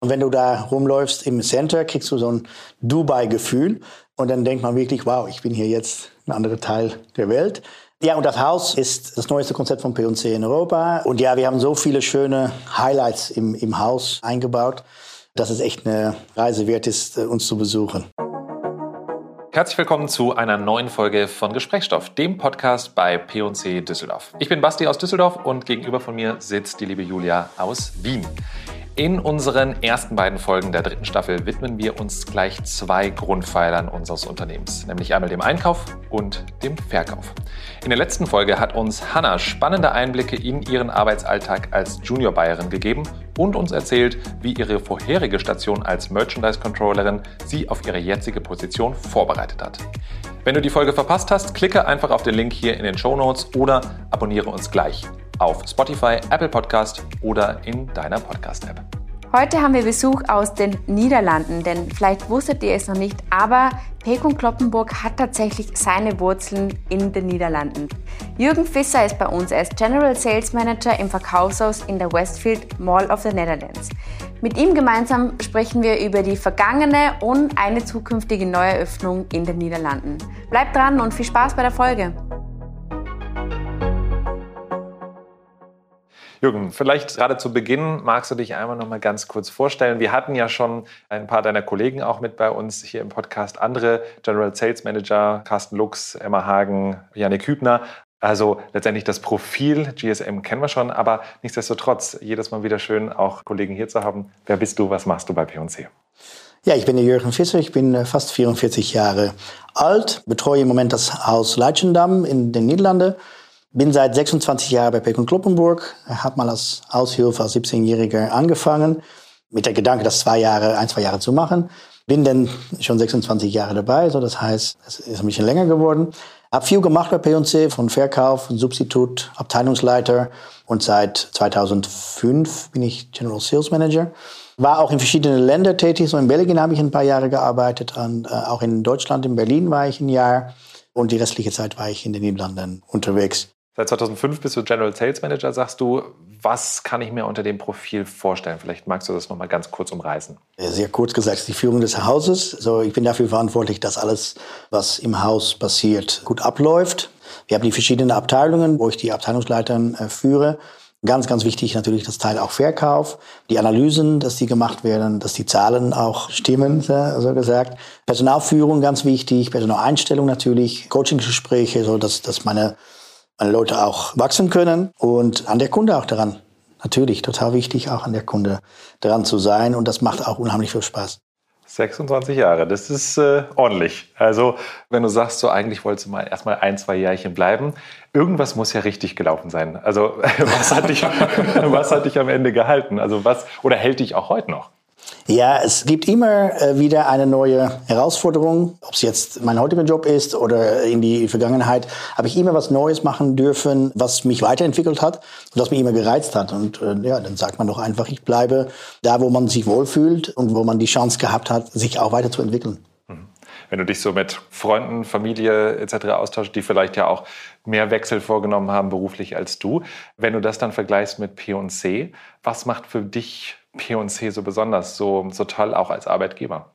Und wenn du da rumläufst im Center, kriegst du so ein Dubai-Gefühl. Und dann denkt man wirklich, wow, ich bin hier jetzt ein anderer Teil der Welt. Ja, und das Haus ist das neueste Konzept von P&C in Europa. Und ja, wir haben so viele schöne Highlights im, im Haus eingebaut, dass es echt eine Reise wert ist, uns zu besuchen. Herzlich willkommen zu einer neuen Folge von Gesprächsstoff, dem Podcast bei P&C Düsseldorf. Ich bin Basti aus Düsseldorf und gegenüber von mir sitzt die liebe Julia aus Wien. In unseren ersten beiden Folgen der dritten Staffel widmen wir uns gleich zwei Grundpfeilern unseres Unternehmens, nämlich einmal dem Einkauf und dem Verkauf. In der letzten Folge hat uns Hanna spannende Einblicke in ihren Arbeitsalltag als Junior Bayerin gegeben und uns erzählt, wie ihre vorherige Station als Merchandise Controllerin sie auf ihre jetzige Position vorbereitet hat. Wenn du die Folge verpasst hast, klicke einfach auf den Link hier in den Show Notes oder abonniere uns gleich auf Spotify, Apple Podcast oder in deiner Podcast-App. Heute haben wir Besuch aus den Niederlanden, denn vielleicht wusstet ihr es noch nicht, aber Pekun Kloppenburg hat tatsächlich seine Wurzeln in den Niederlanden. Jürgen Fisser ist bei uns als General Sales Manager im Verkaufshaus in der Westfield Mall of the Netherlands. Mit ihm gemeinsam sprechen wir über die vergangene und eine zukünftige Neueröffnung in den Niederlanden. Bleibt dran und viel Spaß bei der Folge! Jürgen, vielleicht gerade zu Beginn magst du dich einmal noch mal ganz kurz vorstellen. Wir hatten ja schon ein paar deiner Kollegen auch mit bei uns hier im Podcast, andere General Sales Manager, Carsten Lux, Emma Hagen, Janik Hübner. Also letztendlich das Profil GSM kennen wir schon, aber nichtsdestotrotz jedes Mal wieder schön, auch Kollegen hier zu haben. Wer bist du? Was machst du bei P&C? Ja, ich bin der Jürgen Fischer, ich bin äh, fast 44 Jahre alt, betreue im Moment das Haus Leitschendamm in den Niederlanden bin seit 26 Jahren bei Peck und Kloppenburg, habe mal als Aushilfe als 17-Jähriger angefangen, mit der Gedanke, das zwei Jahre, ein, zwei Jahre zu machen. Bin dann schon 26 Jahre dabei, so das heißt, es ist ein bisschen länger geworden. Hab viel gemacht bei P&C, von Verkauf, Substitut, Abteilungsleiter und seit 2005 bin ich General Sales Manager. War auch in verschiedenen Ländern tätig, so in Belgien habe ich ein paar Jahre gearbeitet, und, äh, auch in Deutschland, in Berlin war ich ein Jahr und die restliche Zeit war ich in den Niederlanden unterwegs. Seit 2005 bist du General Sales Manager, sagst du. Was kann ich mir unter dem Profil vorstellen? Vielleicht magst du das noch mal ganz kurz umreißen. Sehr kurz gesagt, die Führung des Hauses. So, ich bin dafür verantwortlich, dass alles, was im Haus passiert, gut abläuft. Wir haben die verschiedenen Abteilungen, wo ich die Abteilungsleitern äh, führe. Ganz, ganz wichtig natürlich das Teil auch Verkauf, die Analysen, dass die gemacht werden, dass die Zahlen auch stimmen, so gesagt. Personalführung ganz wichtig, Personaleinstellung natürlich, Coaching-Gespräche, so dass, dass meine Leute auch wachsen können und an der Kunde auch daran. Natürlich, total wichtig, auch an der Kunde dran zu sein und das macht auch unheimlich viel Spaß. 26 Jahre, das ist äh, ordentlich. Also, wenn du sagst, so eigentlich wolltest du mal erstmal ein, zwei Jährchen bleiben, irgendwas muss ja richtig gelaufen sein. Also, was hat dich, was hat dich am Ende gehalten? Also, was, oder hält dich auch heute noch? Ja, es gibt immer äh, wieder eine neue Herausforderung. Ob es jetzt mein heutiger Job ist oder in die Vergangenheit, habe ich immer was Neues machen dürfen, was mich weiterentwickelt hat und das mich immer gereizt hat. Und äh, ja, dann sagt man doch einfach, ich bleibe da, wo man sich wohlfühlt und wo man die Chance gehabt hat, sich auch weiterzuentwickeln mhm. wenn du dich so mit Freunden, Familie etc. austauschst, die vielleicht ja auch mehr Wechsel vorgenommen haben beruflich als du, wenn du das dann vergleichst mit P&C, was macht für dich P&C so besonders, so, so toll auch als Arbeitgeber?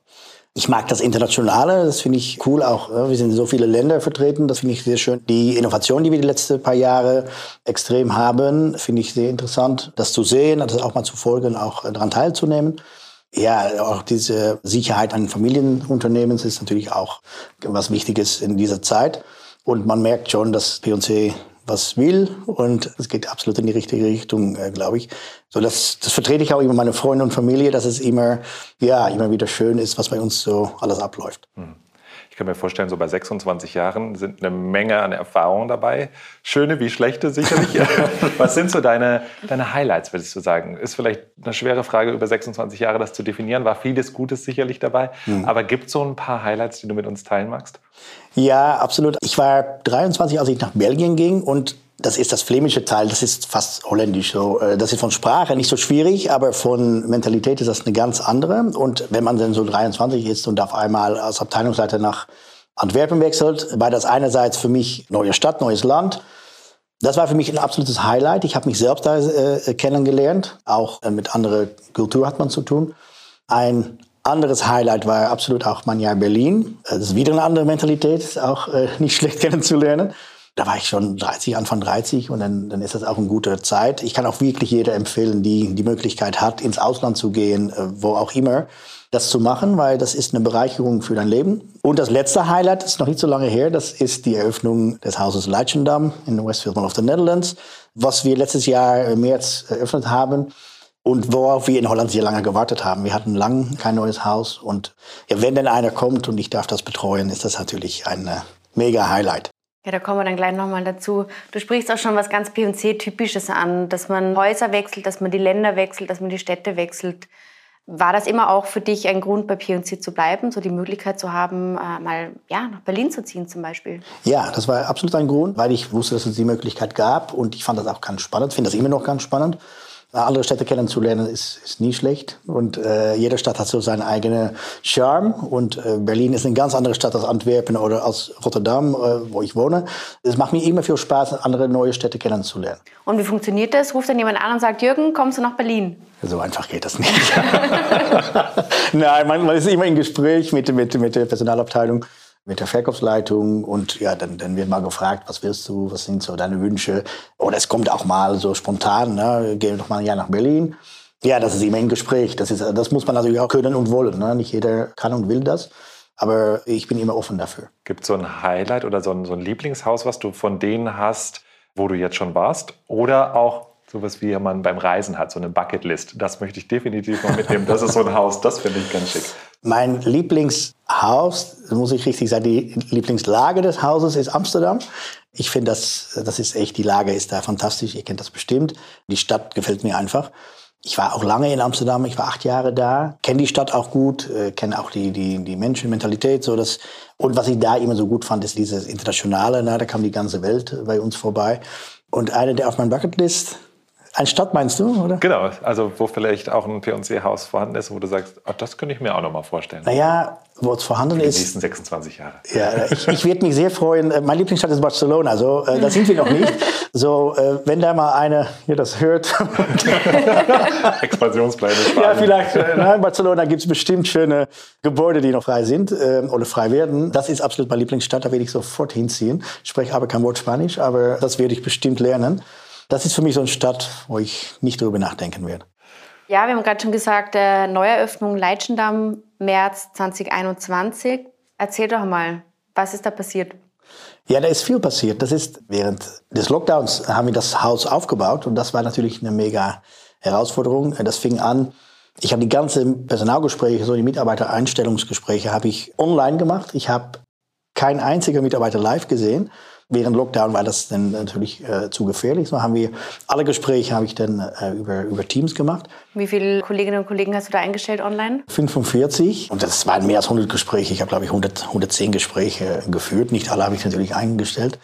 Ich mag das Internationale, das finde ich cool auch. Wir sind in so viele Länder vertreten, das finde ich sehr schön. Die Innovation, die wir die letzten paar Jahre extrem haben, finde ich sehr interessant, das zu sehen, das auch mal zu folgen, auch daran teilzunehmen. Ja, auch diese Sicherheit an Familienunternehmens ist natürlich auch was Wichtiges in dieser Zeit. Und man merkt schon, dass P&C was will und es geht absolut in die richtige Richtung, äh, glaube ich. So das, das vertrete ich auch immer meine Freunde und Familie, dass es immer ja immer wieder schön ist, was bei uns so alles abläuft. Hm. Ich kann mir vorstellen, so bei 26 Jahren sind eine Menge an Erfahrungen dabei. Schöne wie schlechte sicherlich. Was sind so deine, deine Highlights, würdest du sagen? Ist vielleicht eine schwere Frage, über 26 Jahre das zu definieren. War vieles Gutes sicherlich dabei. Mhm. Aber gibt es so ein paar Highlights, die du mit uns teilen magst? Ja, absolut. Ich war 23, als ich nach Belgien ging und das ist das flämische Teil, das ist fast holländisch. So. Äh, das ist von Sprache nicht so schwierig, aber von Mentalität ist das eine ganz andere. Und wenn man dann so 23 ist und auf einmal als Abteilungsleiter nach Antwerpen wechselt, war das einerseits für mich neue Stadt, neues Land. Das war für mich ein absolutes Highlight. Ich habe mich selbst da äh, kennengelernt. Auch äh, mit anderer Kultur hat man zu tun. Ein anderes Highlight war absolut auch mein Jahr Berlin. Das ist wieder eine andere Mentalität, auch äh, nicht schlecht kennenzulernen. Da war ich schon 30, Anfang 30 und dann, dann ist das auch eine gute Zeit. Ich kann auch wirklich jeder empfehlen, die die Möglichkeit hat, ins Ausland zu gehen, äh, wo auch immer, das zu machen, weil das ist eine Bereicherung für dein Leben. Und das letzte Highlight ist noch nicht so lange her, das ist die Eröffnung des Hauses Leichendam in Westfield of the Netherlands, was wir letztes Jahr im März eröffnet haben und worauf wir in Holland sehr lange gewartet haben. Wir hatten lang kein neues Haus und ja, wenn denn einer kommt und ich darf das betreuen, ist das natürlich ein äh, mega Highlight. Ja, da kommen wir dann gleich nochmal dazu. Du sprichst auch schon was ganz P&C-Typisches an, dass man Häuser wechselt, dass man die Länder wechselt, dass man die Städte wechselt. War das immer auch für dich ein Grund, bei P&C zu bleiben, so die Möglichkeit zu haben, äh, mal ja, nach Berlin zu ziehen zum Beispiel? Ja, das war absolut ein Grund, weil ich wusste, dass es die Möglichkeit gab und ich fand das auch ganz spannend, finde das immer noch ganz spannend andere Städte kennenzulernen ist, ist nie schlecht. Und äh, jede Stadt hat so seinen eigenen Charme. Und äh, Berlin ist eine ganz andere Stadt als Antwerpen oder als Rotterdam, äh, wo ich wohne. Es macht mir immer viel Spaß, andere neue Städte kennenzulernen. Und wie funktioniert das? Ruft dann jemand an und sagt, Jürgen, kommst du nach Berlin? So einfach geht das nicht. Nein, man, man ist immer im Gespräch mit, mit, mit der Personalabteilung mit der Verkaufsleitung und ja, dann, dann wird mal gefragt, was willst du, was sind so deine Wünsche? Oder es kommt auch mal so spontan, ne, geh doch mal ein Jahr nach Berlin. Ja, das ist immer ein Gespräch. Das, ist, das muss man natürlich auch können und wollen. Ne? Nicht jeder kann und will das. Aber ich bin immer offen dafür. Gibt es so ein Highlight oder so ein, so ein Lieblingshaus, was du von denen hast, wo du jetzt schon warst? Oder auch sowas wie man beim Reisen hat, so eine Bucketlist. Das möchte ich definitiv noch mitnehmen. Das ist so ein Haus, das finde ich ganz schick. Mein Lieblingshaus, muss ich richtig sagen, die Lieblingslage des Hauses ist Amsterdam. Ich finde, das, das ist echt, die Lage ist da fantastisch. Ihr kennt das bestimmt. Die Stadt gefällt mir einfach. Ich war auch lange in Amsterdam, ich war acht Jahre da, kenne die Stadt auch gut, äh, kenne auch die, die, die Menschen, Mentalität. So das. Und was ich da immer so gut fand, ist dieses Internationale. Na, da kam die ganze Welt bei uns vorbei. Und eine der auf meiner Bucketlist eine Stadt meinst du, oder? Genau, also wo vielleicht auch ein P&C-Haus vorhanden ist, wo du sagst, oh, das könnte ich mir auch noch mal vorstellen. Naja, wo es vorhanden ist. Die nächsten 26 Jahre. Ja, ich, ich würde mich sehr freuen. Äh, mein Lieblingsstadt ist Barcelona, so äh, da sind wir noch nicht. So, äh, wenn da mal einer hier das hört. Expansionspläne. Ja, vielleicht. Äh, in Barcelona gibt es bestimmt schöne Gebäude, die noch frei sind äh, oder frei werden. Das ist absolut meine Lieblingsstadt, da werde ich sofort hinziehen. Ich spreche aber kein Wort Spanisch, aber das werde ich bestimmt lernen das ist für mich so eine Stadt, wo ich nicht darüber nachdenken werde. Ja, wir haben gerade schon gesagt, äh, Neueröffnung Leitschendamm, März 2021. Erzähl doch mal, was ist da passiert? Ja, da ist viel passiert. Das ist während des Lockdowns haben wir das Haus aufgebaut und das war natürlich eine mega Herausforderung. Das fing an. Ich habe die ganzen Personalgespräche, so die Mitarbeitereinstellungsgespräche, habe ich online gemacht. Ich habe kein einziger Mitarbeiter live gesehen. Während Lockdown war das dann natürlich äh, zu gefährlich. So haben wir alle Gespräche habe ich dann äh, über, über Teams gemacht. Wie viele Kolleginnen und Kollegen hast du da eingestellt online? 45. Und das waren mehr als 100 Gespräche. Ich habe, glaube ich, 100, 110 Gespräche geführt. Nicht alle habe ich natürlich eingestellt.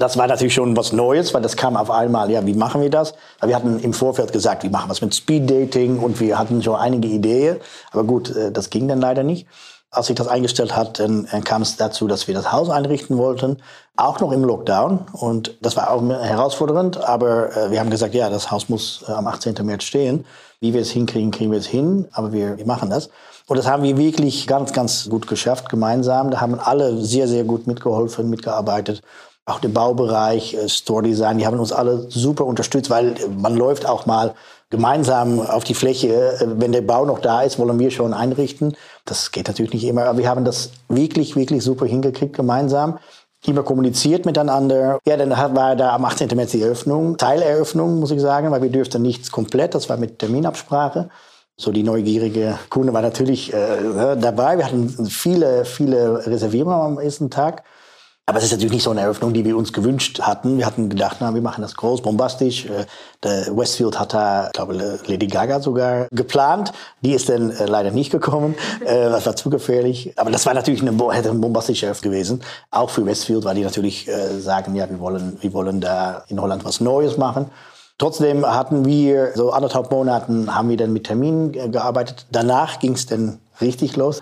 Das war natürlich schon was Neues, weil das kam auf einmal, ja, wie machen wir das? Wir hatten im Vorfeld gesagt, wir machen was mit Speed Dating und wir hatten schon einige Ideen. Aber gut, äh, das ging dann leider nicht. Als sich das eingestellt hat, dann kam es dazu, dass wir das Haus einrichten wollten, auch noch im Lockdown. Und das war auch herausfordernd, aber äh, wir haben gesagt, ja, das Haus muss äh, am 18. März stehen. Wie wir es hinkriegen, kriegen wir es hin, aber wir, wir machen das. Und das haben wir wirklich ganz, ganz gut geschafft, gemeinsam. Da haben alle sehr, sehr gut mitgeholfen, mitgearbeitet. Auch der Baubereich, äh, Store Design, die haben uns alle super unterstützt, weil man läuft auch mal gemeinsam auf die Fläche. Wenn der Bau noch da ist, wollen wir schon einrichten. Das geht natürlich nicht immer, aber wir haben das wirklich, wirklich super hingekriegt gemeinsam. Immer kommuniziert miteinander. Ja, dann war da am 18. März die Eröffnung, Teileröffnung, muss ich sagen, weil wir dürften nichts komplett, das war mit Terminabsprache. So die neugierige Kunde war natürlich äh, ne, dabei. Wir hatten viele, viele Reservierungen am ersten Tag. Aber es ist natürlich nicht so eine Eröffnung, die wir uns gewünscht hatten. Wir hatten gedacht, na, wir machen das groß, bombastisch. Äh, der Westfield hat da, glaube, Lady Gaga sogar geplant. Die ist dann äh, leider nicht gekommen. Äh, das war zu gefährlich. Aber das war natürlich eine, hätte ein bombastische Eröffnung gewesen. Auch für Westfield, weil die natürlich sagen, ja, wir wollen, wir wollen da in Holland was Neues machen. Trotzdem hatten wir so anderthalb Monaten haben wir dann mit Terminen gearbeitet. Danach ging es dann richtig los.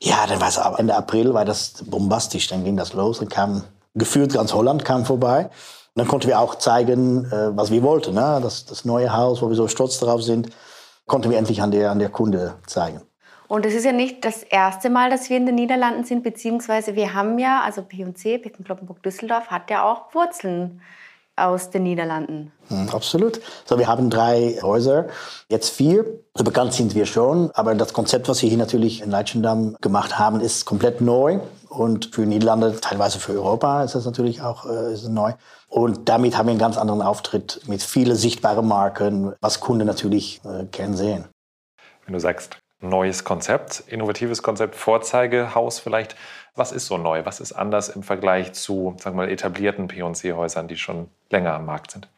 Ja, dann war es Ende April, war das bombastisch. Dann ging das los und kam gefühlt ganz Holland kam vorbei. dann konnten wir auch zeigen, äh, was wir wollten. Ne? Das, das neue Haus, wo wir so stolz drauf sind, konnten wir endlich an der, an der Kunde zeigen. Und es ist ja nicht das erste Mal, dass wir in den Niederlanden sind, beziehungsweise wir haben ja, also P&C, Picken Kloppenburg Düsseldorf, hat ja auch Wurzeln aus den Niederlanden. Hm, absolut. So, wir haben drei Häuser, jetzt vier. So bekannt sind wir schon, aber das Konzept, was wir hier natürlich in Leitschendamm gemacht haben, ist komplett neu. Und für Niederlande, teilweise für Europa, ist das natürlich auch äh, ist neu. Und damit haben wir einen ganz anderen Auftritt mit vielen sichtbaren Marken, was Kunden natürlich äh, gern sehen. Wenn du sagst, neues Konzept, innovatives Konzept, Vorzeigehaus vielleicht, was ist so neu? Was ist anders im Vergleich zu sagen mal, etablierten P&C-Häusern, die schon länger am Markt sind?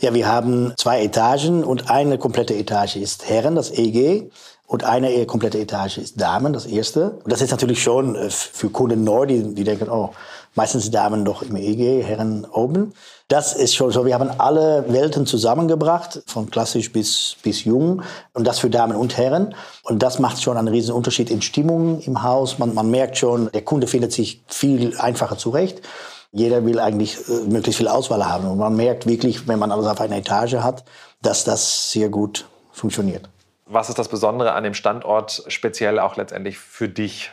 Ja, wir haben zwei Etagen und eine komplette Etage ist Herren, das EG, und eine komplette Etage ist Damen, das erste. Und das ist natürlich schon äh, für Kunden neu, die, die denken, oh, meistens Damen doch im EG, Herren oben. Das ist schon so. Wir haben alle Welten zusammengebracht, von klassisch bis, bis jung. Und das für Damen und Herren. Und das macht schon einen riesen Unterschied in Stimmung im Haus. Man, man merkt schon, der Kunde findet sich viel einfacher zurecht. Jeder will eigentlich äh, möglichst viel Auswahl haben. Und man merkt wirklich, wenn man alles auf einer Etage hat, dass das sehr gut funktioniert. Was ist das Besondere an dem Standort speziell auch letztendlich für dich?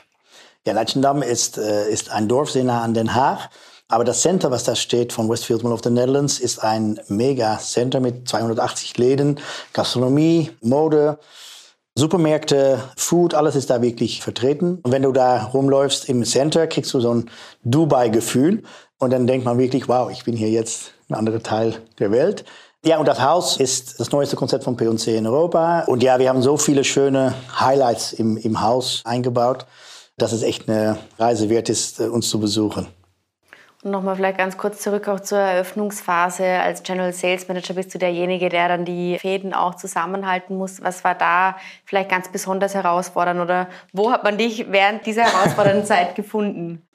Ja, Leitschendamm ist, äh, ist ein Dorf sehr nah an Den Haag. Aber das Center, was da steht von Westfield Mall of the Netherlands, ist ein Mega-Center mit 280 Läden, Gastronomie, Mode, Supermärkte, Food, alles ist da wirklich vertreten. Und wenn du da rumläufst im Center, kriegst du so ein Dubai-Gefühl. Und dann denkt man wirklich, wow, ich bin hier jetzt ein anderer Teil der Welt. Ja, und das Haus ist das neueste Konzept von P&C in Europa. Und ja, wir haben so viele schöne Highlights im, im Haus eingebaut, dass es echt eine Reise wert ist, äh, uns zu besuchen. Und nochmal vielleicht ganz kurz zurück auch zur Eröffnungsphase. Als General Sales Manager bist du derjenige, der dann die Fäden auch zusammenhalten muss. Was war da vielleicht ganz besonders herausfordernd oder wo hat man dich während dieser herausfordernden Zeit gefunden?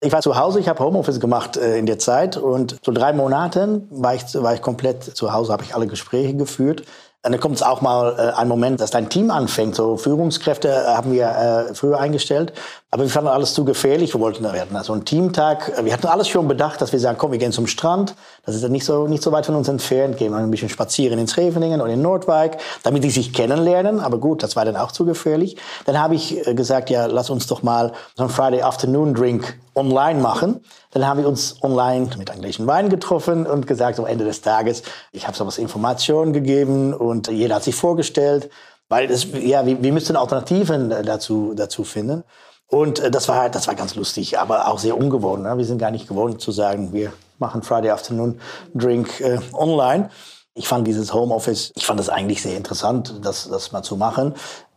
Ich war zu Hause, ich habe Homeoffice gemacht äh, in der Zeit und so drei Monaten war ich, war ich komplett zu Hause, habe ich alle Gespräche geführt. Dann kommt es auch mal äh, ein Moment, dass dein Team anfängt. So Führungskräfte äh, haben wir äh, früher eingestellt, aber wir fanden alles zu gefährlich. Wir wollten, wir hatten also einen Teamtag. Wir hatten alles schon bedacht, dass wir sagen, komm, wir gehen zum Strand. Das ist ja nicht so nicht so weit von uns entfernt. Gehen wir ein bisschen spazieren in Scheveningen oder in Nordwijk, damit die sich kennenlernen. Aber gut, das war dann auch zu gefährlich. Dann habe ich äh, gesagt, ja, lass uns doch mal so einen Friday Afternoon Drink online machen. Dann haben wir uns online mit englischen Wein getroffen und gesagt, am Ende des Tages, ich habe so was Informationen gegeben und jeder hat sich vorgestellt, weil das, ja, wir, wir müssten Alternativen dazu, dazu finden. Und äh, das war, das war ganz lustig, aber auch sehr ungewohnt. Ne? Wir sind gar nicht gewohnt zu sagen, wir machen Friday Afternoon Drink äh, online. Ich fand dieses Homeoffice, ich fand das eigentlich sehr interessant, das, das mal zu machen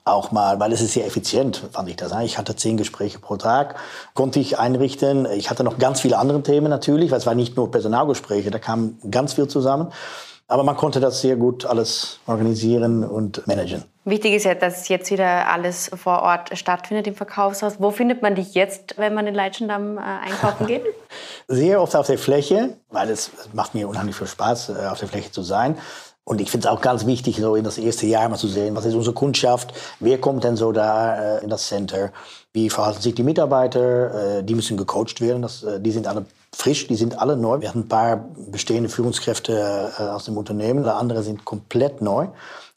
auch mal, weil es ist sehr effizient, fand ich das. Ich hatte zehn Gespräche pro Tag, konnte ich einrichten. Ich hatte noch ganz viele andere Themen natürlich, weil es war nicht nur Personalgespräche, da kam ganz viel zusammen. Aber man konnte das sehr gut alles organisieren und managen. Wichtig ist ja, dass jetzt wieder alles vor Ort stattfindet im Verkaufshaus. Wo findet man dich jetzt, wenn man in Leitschendamm äh, einkaufen geht? Sehr oft auf der Fläche, weil es macht mir unheimlich viel Spaß, äh, auf der Fläche zu sein. Und ich finde es auch ganz wichtig, so in das erste Jahr mal zu sehen, was ist unsere Kundschaft, wer kommt denn so da äh, in das Center, wie verhalten sich die Mitarbeiter, äh, die müssen gecoacht werden, das, äh, die sind alle frisch, die sind alle neu. Wir hatten ein paar bestehende Führungskräfte äh, aus dem Unternehmen, andere sind komplett neu.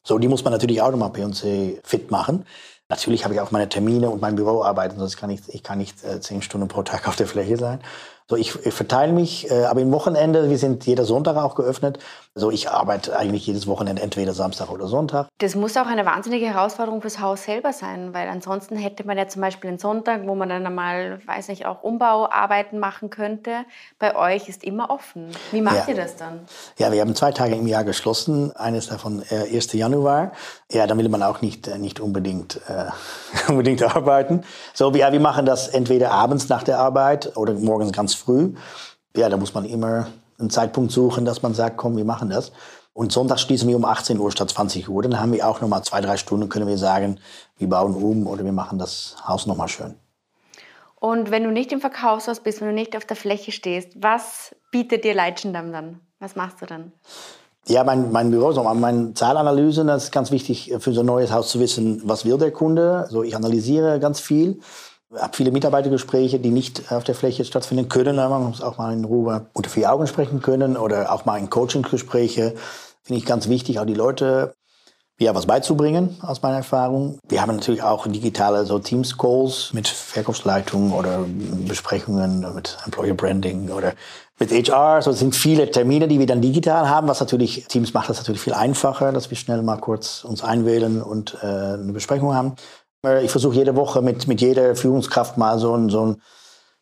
So, die muss man natürlich auch nochmal P&C fit machen. Natürlich habe ich auch meine Termine und mein Büro arbeiten, sonst kann ich, ich kann nicht äh, zehn Stunden pro Tag auf der Fläche sein. So, ich, ich verteile mich, äh, aber im Wochenende, wir sind jeder Sonntag auch geöffnet. So, ich arbeite eigentlich jedes Wochenende entweder Samstag oder Sonntag. Das muss auch eine wahnsinnige Herausforderung fürs Haus selber sein, weil ansonsten hätte man ja zum Beispiel einen Sonntag, wo man dann einmal, weiß nicht, auch Umbauarbeiten machen könnte. Bei euch ist immer offen. Wie macht ja. ihr das dann? Ja, wir haben zwei Tage im Jahr geschlossen. Eines davon äh, 1. Januar. Ja, dann will man auch nicht, äh, nicht unbedingt, äh, unbedingt arbeiten. So, ja, wir machen das entweder abends nach der Arbeit oder morgens ganz früh. Ja, da muss man immer einen Zeitpunkt suchen, dass man sagt, komm, wir machen das. Und Sonntag schließen wir um 18 Uhr statt 20 Uhr. Dann haben wir auch noch mal zwei, drei Stunden, können wir sagen, wir bauen um oder wir machen das Haus noch mal schön. Und wenn du nicht im Verkaufshaus bist, wenn du nicht auf der Fläche stehst, was bietet dir Leitschendamm dann? Was machst du dann? Ja, mein, mein Büro, so meine Zahlanalyse, das ist ganz wichtig für so ein neues Haus zu wissen, was will der Kunde. So, ich analysiere ganz viel habe viele Mitarbeitergespräche, die nicht auf der Fläche stattfinden können. Man muss auch mal in Ruhe unter vier Augen sprechen können oder auch mal in Coaching-Gespräche. Finde ich ganz wichtig, auch die Leute ja, was beizubringen aus meiner Erfahrung. Wir haben natürlich auch digitale so Teams-Calls mit Verkaufsleitungen oder Besprechungen mit Employer Branding oder mit HR. So sind viele Termine, die wir dann digital haben, was natürlich, Teams macht das natürlich viel einfacher, dass wir schnell mal kurz uns einwählen und äh, eine Besprechung haben. Ich versuche jede Woche mit, mit jeder Führungskraft mal so ein, so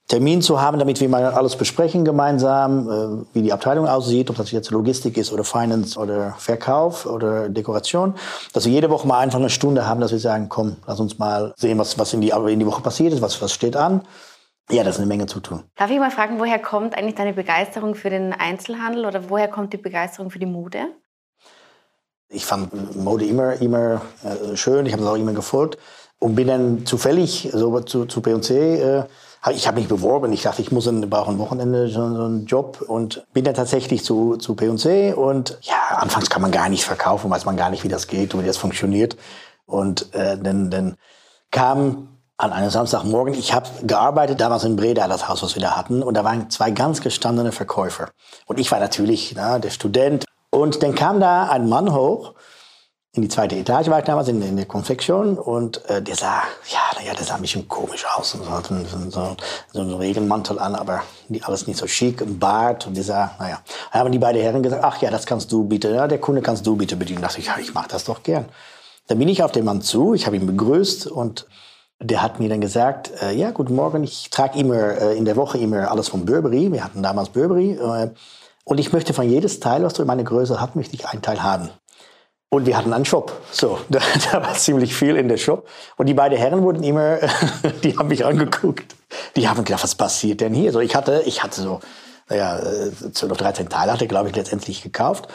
Termin zu haben, damit wir mal alles besprechen gemeinsam, äh, wie die Abteilung aussieht, ob das jetzt Logistik ist oder Finance oder Verkauf oder Dekoration. Dass wir jede Woche mal einfach eine Stunde haben, dass wir sagen, komm, lass uns mal sehen, was, was in, die, in die Woche passiert ist, was, was steht an. Ja, das ist eine Menge zu tun. Darf ich mal fragen, woher kommt eigentlich deine Begeisterung für den Einzelhandel oder woher kommt die Begeisterung für die Mode? Ich fand Mode immer, immer äh, schön, ich habe es auch immer gefolgt und bin dann zufällig so zu, zu P&C äh, ich habe mich beworben. Ich dachte, ich muss ein, brauche ein Wochenende so, einen Job und bin dann tatsächlich zu, zu P&C und ja, anfangs kann man gar nichts verkaufen, weiß man gar nicht, wie das geht und wie das funktioniert. Und äh, dann, dann kam an einem Samstagmorgen, ich habe gearbeitet damals in Breda, das Haus, was wir da hatten, und da waren zwei ganz gestandene Verkäufer. Und ich war natürlich na, der Student. Und dann kam da ein Mann hoch in die zweite Etage war ich damals in, in der Konfektion und äh, der sah, ja, naja, der sah ein bisschen komisch aus und so hat so, so, so einen Regenmantel an, aber alles nicht so schick, ein Bart und der naja. Da haben die beiden Herren gesagt, ach ja, das kannst du bitte, ja, der Kunde kannst du bitte bedienen. Da dachte ich, ja, ich mach das doch gern. Dann bin ich auf den Mann zu, ich habe ihn begrüßt und der hat mir dann gesagt, äh, ja, guten Morgen, ich trage immer äh, in der Woche immer alles von Burberry. Wir hatten damals Burberry. Äh, und ich möchte von jedes Teil, was du in meiner Größe hast, möchte ich ein Teil haben. Und wir hatten einen Shop. So, da, da, war ziemlich viel in der Shop. Und die beiden Herren wurden immer, die haben mich angeguckt. Die haben gedacht, was passiert denn hier? So, ich hatte, ich hatte so, naja, 12, 13 Teile hatte, glaube ich, letztendlich gekauft.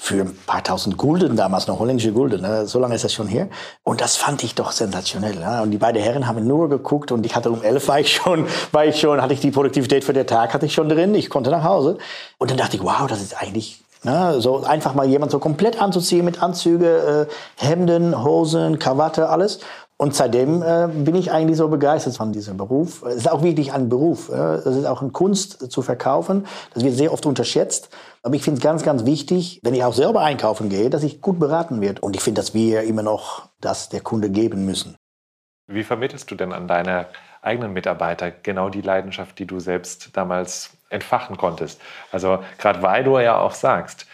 Für ein paar tausend Gulden damals, noch holländische Gulden. Ne? So lange ist das schon her. Und das fand ich doch sensationell. Ne? Und die beiden Herren haben nur geguckt und ich hatte um elf war ich schon, war ich schon, hatte ich die Produktivität für den Tag, hatte ich schon drin. Ich konnte nach Hause. Und dann dachte ich, wow, das ist eigentlich Ne, so einfach mal jemand so komplett anzuziehen mit Anzüge, äh, Hemden, Hosen, Krawatte, alles. Und seitdem äh, bin ich eigentlich so begeistert von diesem Beruf. Es ist auch wirklich ein Beruf. Äh. Es ist auch eine Kunst zu verkaufen. Das wird sehr oft unterschätzt. Aber ich finde es ganz, ganz wichtig, wenn ich auch selber einkaufen gehe, dass ich gut beraten werde. Und ich finde, dass wir immer noch das der Kunde geben müssen. Wie vermittelst du denn an deine eigenen Mitarbeiter genau die Leidenschaft, die du selbst damals entfachen konntest. Also gerade weil du ja auch sagst,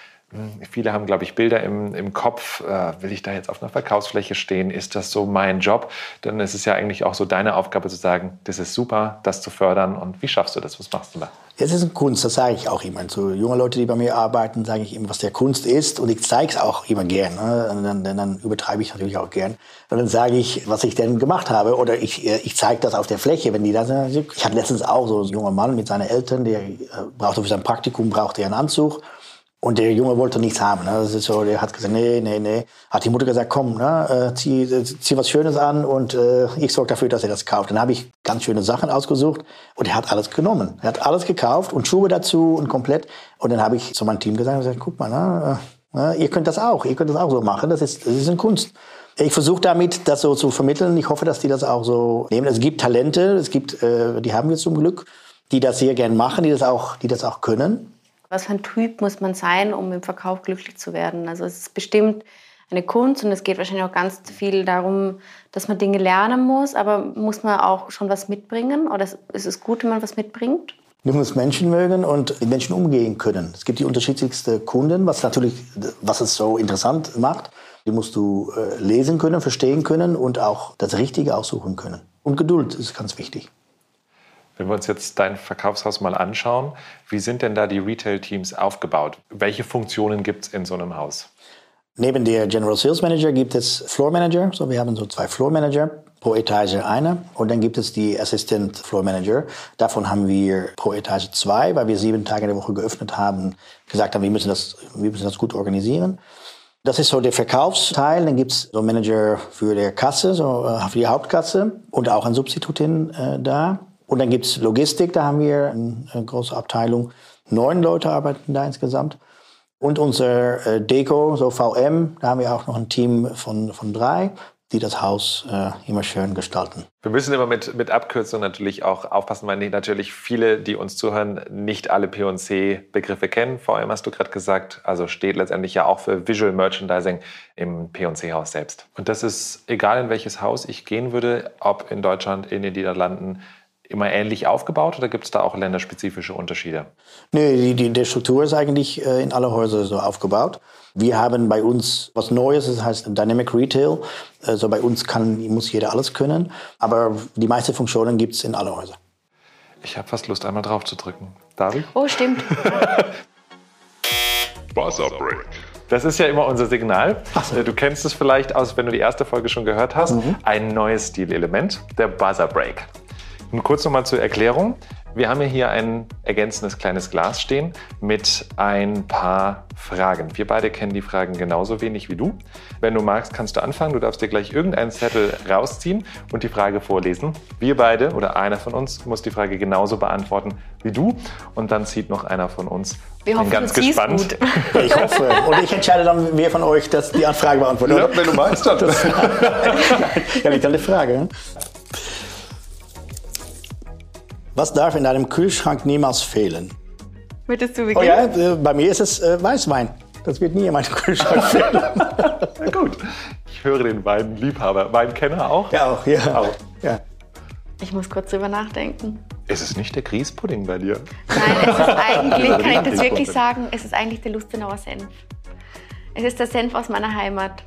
Viele haben, glaube ich, Bilder im, im Kopf. Äh, will ich da jetzt auf einer Verkaufsfläche stehen? Ist das so mein Job? Dann ist es ja eigentlich auch so deine Aufgabe zu sagen, das ist super, das zu fördern. Und wie schaffst du das? Was machst du da? Es ist eine Kunst, das sage ich auch immer. Zu jungen Leute, die bei mir arbeiten, sage ich immer, was der Kunst ist. Und ich zeige es auch immer gern. Ne? Dann, dann, dann, übertreibe ich natürlich auch gern. Und dann sage ich, was ich denn gemacht habe. Oder ich, äh, ich zeige das auf der Fläche, wenn die da sind. Ich hatte letztens auch so einen jungen Mann mit seinen Eltern, der äh, brauchte für sein Praktikum brauchte er einen Anzug. Und der Junge wollte nichts haben. Ne? Das ist so, der hat gesagt, nee, nee, nee. Hat die Mutter gesagt, komm, ne, äh, zieh, äh, zieh was Schönes an und äh, ich sorge dafür, dass er das kauft. Dann habe ich ganz schöne Sachen ausgesucht und er hat alles genommen. Er hat alles gekauft und Schuhe dazu und komplett. Und dann habe ich zu meinem Team gesagt, gesagt guck mal, ne, äh, ihr könnt das auch, ihr könnt das auch so machen. Das ist, das ist eine Kunst. Ich versuche damit, das so zu vermitteln. Ich hoffe, dass die das auch so nehmen. Es gibt Talente, es gibt, äh, die haben wir zum Glück, die das sehr gern machen, die das auch, die das auch können. Was für ein Typ muss man sein, um im Verkauf glücklich zu werden? Also es ist bestimmt eine Kunst und es geht wahrscheinlich auch ganz viel darum, dass man Dinge lernen muss, aber muss man auch schon was mitbringen oder ist es gut, wenn man was mitbringt? Du musst Menschen mögen und mit Menschen umgehen können. Es gibt die unterschiedlichsten Kunden, was natürlich, was es so interessant macht. Die musst du äh, lesen können, verstehen können und auch das Richtige aussuchen können. Und Geduld ist ganz wichtig. Wenn wir uns jetzt dein Verkaufshaus mal anschauen, wie sind denn da die Retail-Teams aufgebaut? Welche Funktionen gibt es in so einem Haus? Neben der General Sales Manager gibt es Floor Manager. So, wir haben so zwei Floor Manager, pro Etage eine. Und dann gibt es die Assistant Floor Manager. Davon haben wir pro Etage zwei, weil wir sieben Tage in der Woche geöffnet haben, gesagt haben, wir müssen das, wir müssen das gut organisieren. Das ist so der Verkaufsteil. Dann gibt es so Manager für die Kasse, so äh, für die Hauptkasse und auch ein Substitutin äh, da. Und dann gibt es Logistik, da haben wir eine große Abteilung. Neun Leute arbeiten da insgesamt. Und unser äh, Deko, so VM, da haben wir auch noch ein Team von, von drei. die das Haus äh, immer schön gestalten. Wir müssen immer mit, mit Abkürzungen natürlich auch aufpassen, weil natürlich viele, die uns zuhören, nicht alle P&C-Begriffe kennen. Allem hast du gerade gesagt, also steht letztendlich ja auch für Visual Merchandising im P&C-Haus selbst. Und das ist egal, in welches Haus ich gehen würde, ob in Deutschland, in den Niederlanden, immer ähnlich aufgebaut oder gibt es da auch länderspezifische Unterschiede? Nee, die, die, die Struktur ist eigentlich äh, in alle Häuser so aufgebaut. Wir haben bei uns was Neues, das heißt Dynamic Retail. Also bei uns kann, muss jeder alles können, aber die meisten Funktionen gibt es in alle Häuser. Ich habe fast Lust, einmal drauf zu drücken. David? Oh, stimmt. Buzzer Break. Das ist ja immer unser Signal. So. Du kennst es vielleicht aus, wenn du die erste Folge schon gehört hast. Mhm. Ein neues Stilelement, der Buzzer Break. Und kurz nochmal zur Erklärung. Wir haben hier ein ergänzendes kleines Glas stehen mit ein paar Fragen. Wir beide kennen die Fragen genauso wenig wie du. Wenn du magst, kannst du anfangen. Du darfst dir gleich irgendeinen Zettel rausziehen und die Frage vorlesen. Wir beide oder einer von uns muss die Frage genauso beantworten wie du. Und dann zieht noch einer von uns. Wir hoffen, ganz du gespannt. Gut. Ich hoffe. Und ich entscheide dann, wer von euch das die Frage beantwortet. Ja, wenn du magst, dann. Das ja, liegt an der Frage. Was darf in einem Kühlschrank niemals fehlen? Möchtest du beginnen? Oh ja, äh, bei mir ist es äh, Weißwein. Das wird nie in meinem Kühlschrank fehlen. Na gut. Ich höre den Weinliebhaber. Weinkenner auch? Ja, auch. Ja. auch. ja. Ich muss kurz drüber nachdenken. Ist es nicht der Grießpudding bei dir? Nein, es ist eigentlich, kann ich das wirklich sagen, es ist eigentlich der Lustenauer Senf. Es ist der Senf aus meiner Heimat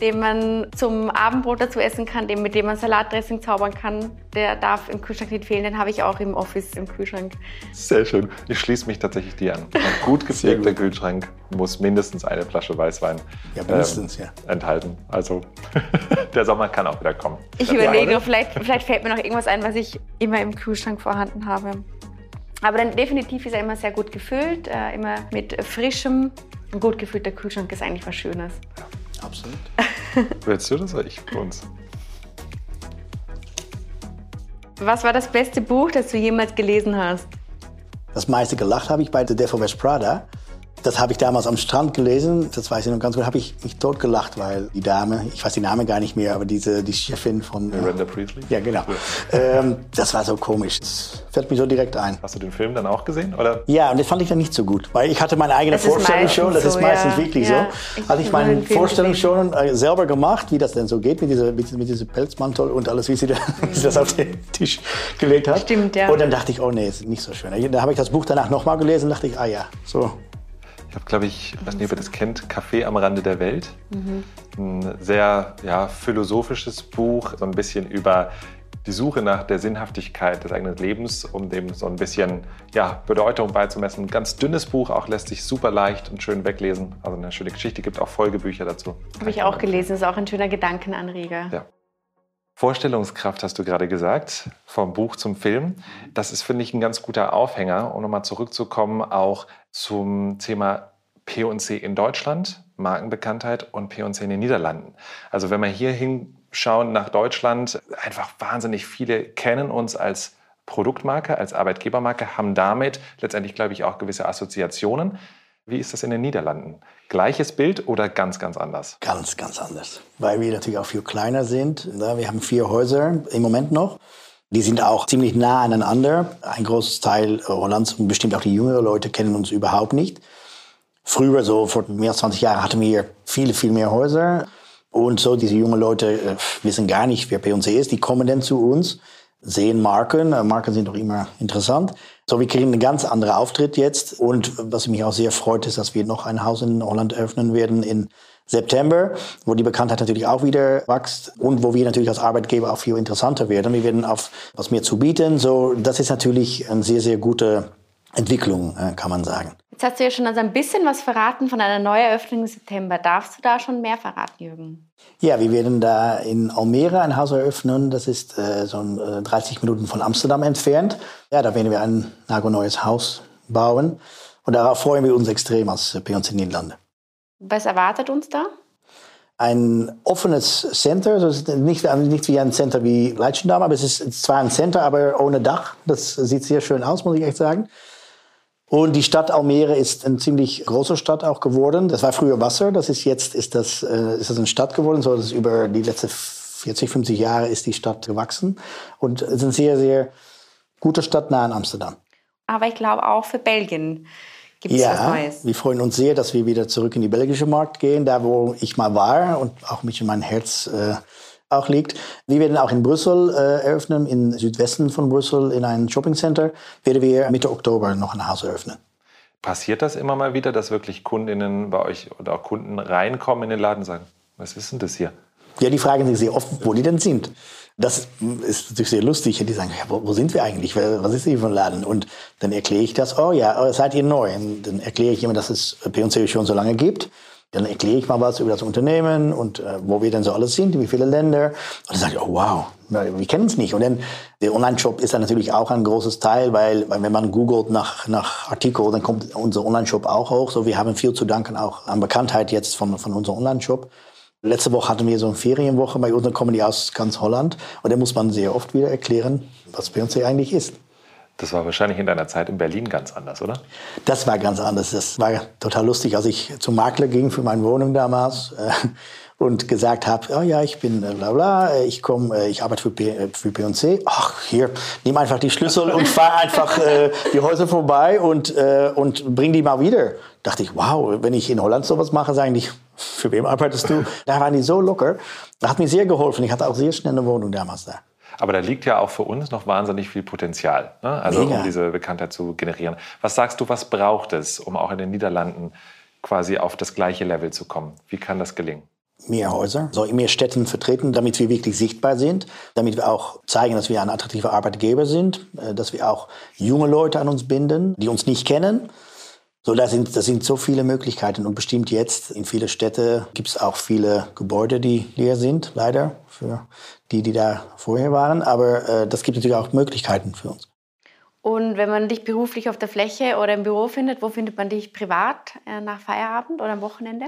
den man zum Abendbrot dazu essen kann, den, mit dem man Salatdressing zaubern kann. Der darf im Kühlschrank nicht fehlen, den habe ich auch im Office im Kühlschrank. Sehr schön. Ich schließe mich tatsächlich dir an. Ein gut gepflegter Kühlschrank muss mindestens eine Flasche Weißwein ja, mindestens, ähm, ja. enthalten. Also der Sommer kann auch wieder kommen. Ich überlege, vielleicht, vielleicht fällt mir noch irgendwas ein, was ich immer im Kühlschrank vorhanden habe. Aber dann definitiv ist er immer sehr gut gefüllt, äh, immer mit frischem. Ein gut gefüllter Kühlschrank ist eigentlich was Schönes. Ja. Absolut. Willst du das oder ich für uns? Was war das beste Buch, das du jemals gelesen hast? Das meiste gelacht habe ich bei The Devil Wears Prada. Das habe ich damals am Strand gelesen, das weiß ich noch ganz gut, habe ich mich totgelacht, weil die Dame, ich weiß die Name gar nicht mehr, aber diese, die Chefin von... Miranda äh, Priestley? Ja, genau. Ja. Ähm, das war so komisch, das fällt mir so direkt ein. Hast du den Film dann auch gesehen, oder? Ja, und das fand ich dann nicht so gut, weil ich hatte meine eigene das Vorstellung schon, das so, ist meistens ja. wirklich ja. so. Ich hatte ich meine Vorstellung schon äh, selber gemacht, wie das denn so geht mit dieser, mit, mit diesem Pelzmantel und alles, wie sie, da, wie sie das auf den Tisch gelegt hat. Stimmt, ja. Und dann dachte ich, oh nee, ist nicht so schön. Da habe ich das Buch danach nochmal gelesen und dachte ich, ah ja, so habe, glaube ich, weiß nicht, ob ihr das kennt, Café am Rande der Welt. Mhm. Ein sehr ja, philosophisches Buch, so ein bisschen über die Suche nach der Sinnhaftigkeit des eigenen Lebens, um dem so ein bisschen ja, Bedeutung beizumessen. Ein ganz dünnes Buch, auch lässt sich super leicht und schön weglesen. Also eine schöne Geschichte, gibt auch Folgebücher dazu. Habe ich auch gelesen, ist auch ein schöner Gedankenanreger. Ja. Vorstellungskraft hast du gerade gesagt, vom Buch zum Film. Das ist, finde ich, ein ganz guter Aufhänger, um nochmal zurückzukommen, auch zum Thema P&C in Deutschland, Markenbekanntheit und P&C in den Niederlanden. Also wenn wir hier hinschauen nach Deutschland, einfach wahnsinnig viele kennen uns als Produktmarke, als Arbeitgebermarke, haben damit letztendlich, glaube ich, auch gewisse Assoziationen. Wie ist das in den Niederlanden? Gleiches Bild oder ganz, ganz anders? Ganz, ganz anders. Weil wir natürlich auch viel kleiner sind. Wir haben vier Häuser im Moment noch. Die sind auch ziemlich nah aneinander. Ein großes Teil Hollands und bestimmt auch die jüngeren Leute kennen uns überhaupt nicht. Früher, so vor mehr als 20 Jahren, hatten wir viele, viel mehr Häuser. Und so, diese jungen Leute äh, wissen gar nicht, wer P&C ist. Die kommen dann zu uns, sehen Marken. Äh, Marken sind doch immer interessant. So, wir kriegen einen ganz anderen Auftritt jetzt. Und was mich auch sehr freut, ist, dass wir noch ein Haus in Holland öffnen werden in September, wo die Bekanntheit natürlich auch wieder wächst und wo wir natürlich als Arbeitgeber auch viel interessanter werden. Wir werden auf was mehr zu bieten. So, das ist natürlich eine sehr, sehr gute Entwicklung, äh, kann man sagen. Jetzt hast du ja schon also ein bisschen was verraten von einer Neueröffnung im September. Darfst du da schon mehr verraten, Jürgen? Ja, wir werden da in Almere ein Haus eröffnen. Das ist äh, so äh, 30 Minuten von Amsterdam entfernt. Ja, da werden wir ein nagelneues Haus bauen. Und darauf freuen wir uns extrem als P&C Niederlande. Was erwartet uns da? Ein offenes Center, also nicht, nicht wie ein Center wie Leitschendam, aber es ist zwar ein Center, aber ohne Dach. Das sieht sehr schön aus, muss ich echt sagen. Und die Stadt Almere ist eine ziemlich große Stadt auch geworden. Das war früher Wasser, das ist jetzt ist das, äh, ist das eine Stadt geworden. So, das ist über die letzten 40, 50 Jahre ist die Stadt gewachsen und es ist eine sehr, sehr gute Stadt nahe an Amsterdam. Aber ich glaube auch für Belgien gibt es ja, was Neues. wir freuen uns sehr, dass wir wieder zurück in die belgische Markt gehen, da wo ich mal war und auch mich in mein Herz äh, auch liegt. Wir werden auch in Brüssel äh, eröffnen, im Südwesten von Brüssel in einem Shoppingcenter, werden wir Mitte Oktober noch ein Haus eröffnen. Passiert das immer mal wieder, dass wirklich Kundinnen bei euch oder auch Kunden reinkommen in den Laden und sagen, was ist denn das hier? Ja, die fragen sich sehr oft, wo die denn sind. Das ist natürlich sehr lustig. Die sagen, ja, wo, wo, sind wir eigentlich? Was ist hier für ein Laden? Und dann erkläre ich das, oh ja, seid ihr neu? Und dann erkläre ich immer, dass es P&C schon so lange gibt. Dann erkläre ich mal was über das Unternehmen und äh, wo wir denn so alles sind, wie viele Länder. Und dann sage ich, oh wow, wir kennen es nicht. Und dann der Online-Shop ist dann natürlich auch ein großes Teil, weil, weil wenn man googelt nach, nach Artikel, dann kommt unser Online-Shop auch hoch. So, wir haben viel zu danken auch an Bekanntheit jetzt von, von unserem Online-Shop. Letzte Woche hatten wir so eine Ferienwoche bei uns, dann kommen die aus ganz Holland. Und dann muss man sehr oft wieder erklären, was bei uns hier eigentlich ist. Das war wahrscheinlich in deiner Zeit in Berlin ganz anders, oder? Das war ganz anders. Das war total lustig, als ich zum Makler ging für meine Wohnung damals äh, und gesagt habe, oh ja, ich bin äh, bla bla, äh, ich komme, äh, ich arbeite für, P, für P&C. Ach, hier, nimm einfach die Schlüssel und fahr einfach äh, die Häuser vorbei und, äh, und bring die mal wieder. Dachte ich, wow, wenn ich in Holland sowas mache, sagen die, für wem arbeitest du? Da waren die so locker. Das hat mir sehr geholfen. Ich hatte auch sehr schnell eine Wohnung damals da. Aber da liegt ja auch für uns noch wahnsinnig viel Potenzial, ne? also Mega. um diese Bekanntheit zu generieren. Was sagst du, was braucht es, um auch in den Niederlanden quasi auf das gleiche Level zu kommen? Wie kann das gelingen? Mehr Häuser, so in mehr Städten vertreten, damit wir wirklich sichtbar sind, damit wir auch zeigen, dass wir ein attraktiver Arbeitgeber sind, äh, dass wir auch junge Leute an uns binden, die uns nicht kennen so, da sind, das sind so viele Möglichkeiten und bestimmt jetzt in viele Städte gibt es auch viele Gebäude, die leer sind, leider für die, die da vorher waren. Aber äh, das gibt natürlich auch Möglichkeiten für uns. Und wenn man dich beruflich auf der Fläche oder im Büro findet, wo findet man dich privat äh, nach Feierabend oder am Wochenende?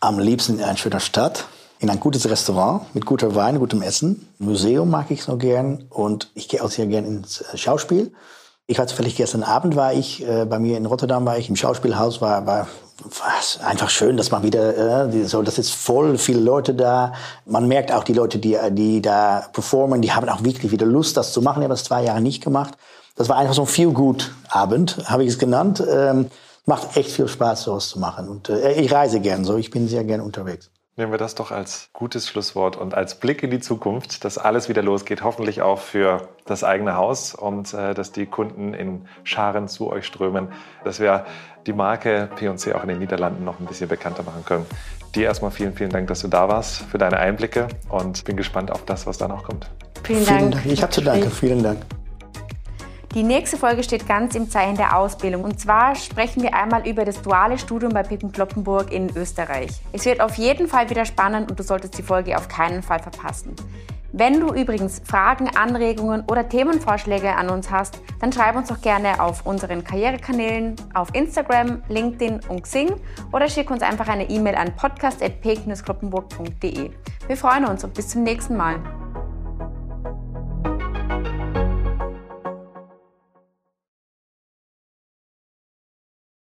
Am liebsten in einer schönen Stadt, in ein gutes Restaurant mit guter Wein, gutem Essen. Museum mag ich so gern und ich gehe auch sehr gern ins äh, Schauspiel. Ich war zufällig gestern Abend war ich äh, bei mir in Rotterdam war ich im Schauspielhaus war war was einfach schön, dass man wieder äh, so das ist voll viele Leute da. Man merkt auch die Leute, die die da performen, die haben auch wirklich wieder Lust, das zu machen. Ich habe das zwei Jahre nicht gemacht. Das war einfach so ein Feel Good Abend, habe ich es genannt. Ähm, macht echt viel Spaß, sowas zu machen. Und äh, ich reise gern so. Ich bin sehr gern unterwegs. Nehmen wir das doch als gutes Schlusswort und als Blick in die Zukunft, dass alles wieder losgeht, hoffentlich auch für das eigene Haus und äh, dass die Kunden in Scharen zu euch strömen, dass wir die Marke P&C auch in den Niederlanden noch ein bisschen bekannter machen können. Dir erstmal vielen, vielen Dank, dass du da warst, für deine Einblicke und bin gespannt auf das, was da noch kommt. Vielen Dank. Vielen Dank. Ich habe zu danken. Vielen Dank. Die nächste Folge steht ganz im Zeichen der Ausbildung. Und zwar sprechen wir einmal über das duale Studium bei Pippen Kloppenburg in Österreich. Es wird auf jeden Fall wieder spannend und du solltest die Folge auf keinen Fall verpassen. Wenn du übrigens Fragen, Anregungen oder Themenvorschläge an uns hast, dann schreib uns doch gerne auf unseren Karrierekanälen auf Instagram, LinkedIn und Xing oder schick uns einfach eine E-Mail an podcast.p-kloppenburg.de. Wir freuen uns und bis zum nächsten Mal.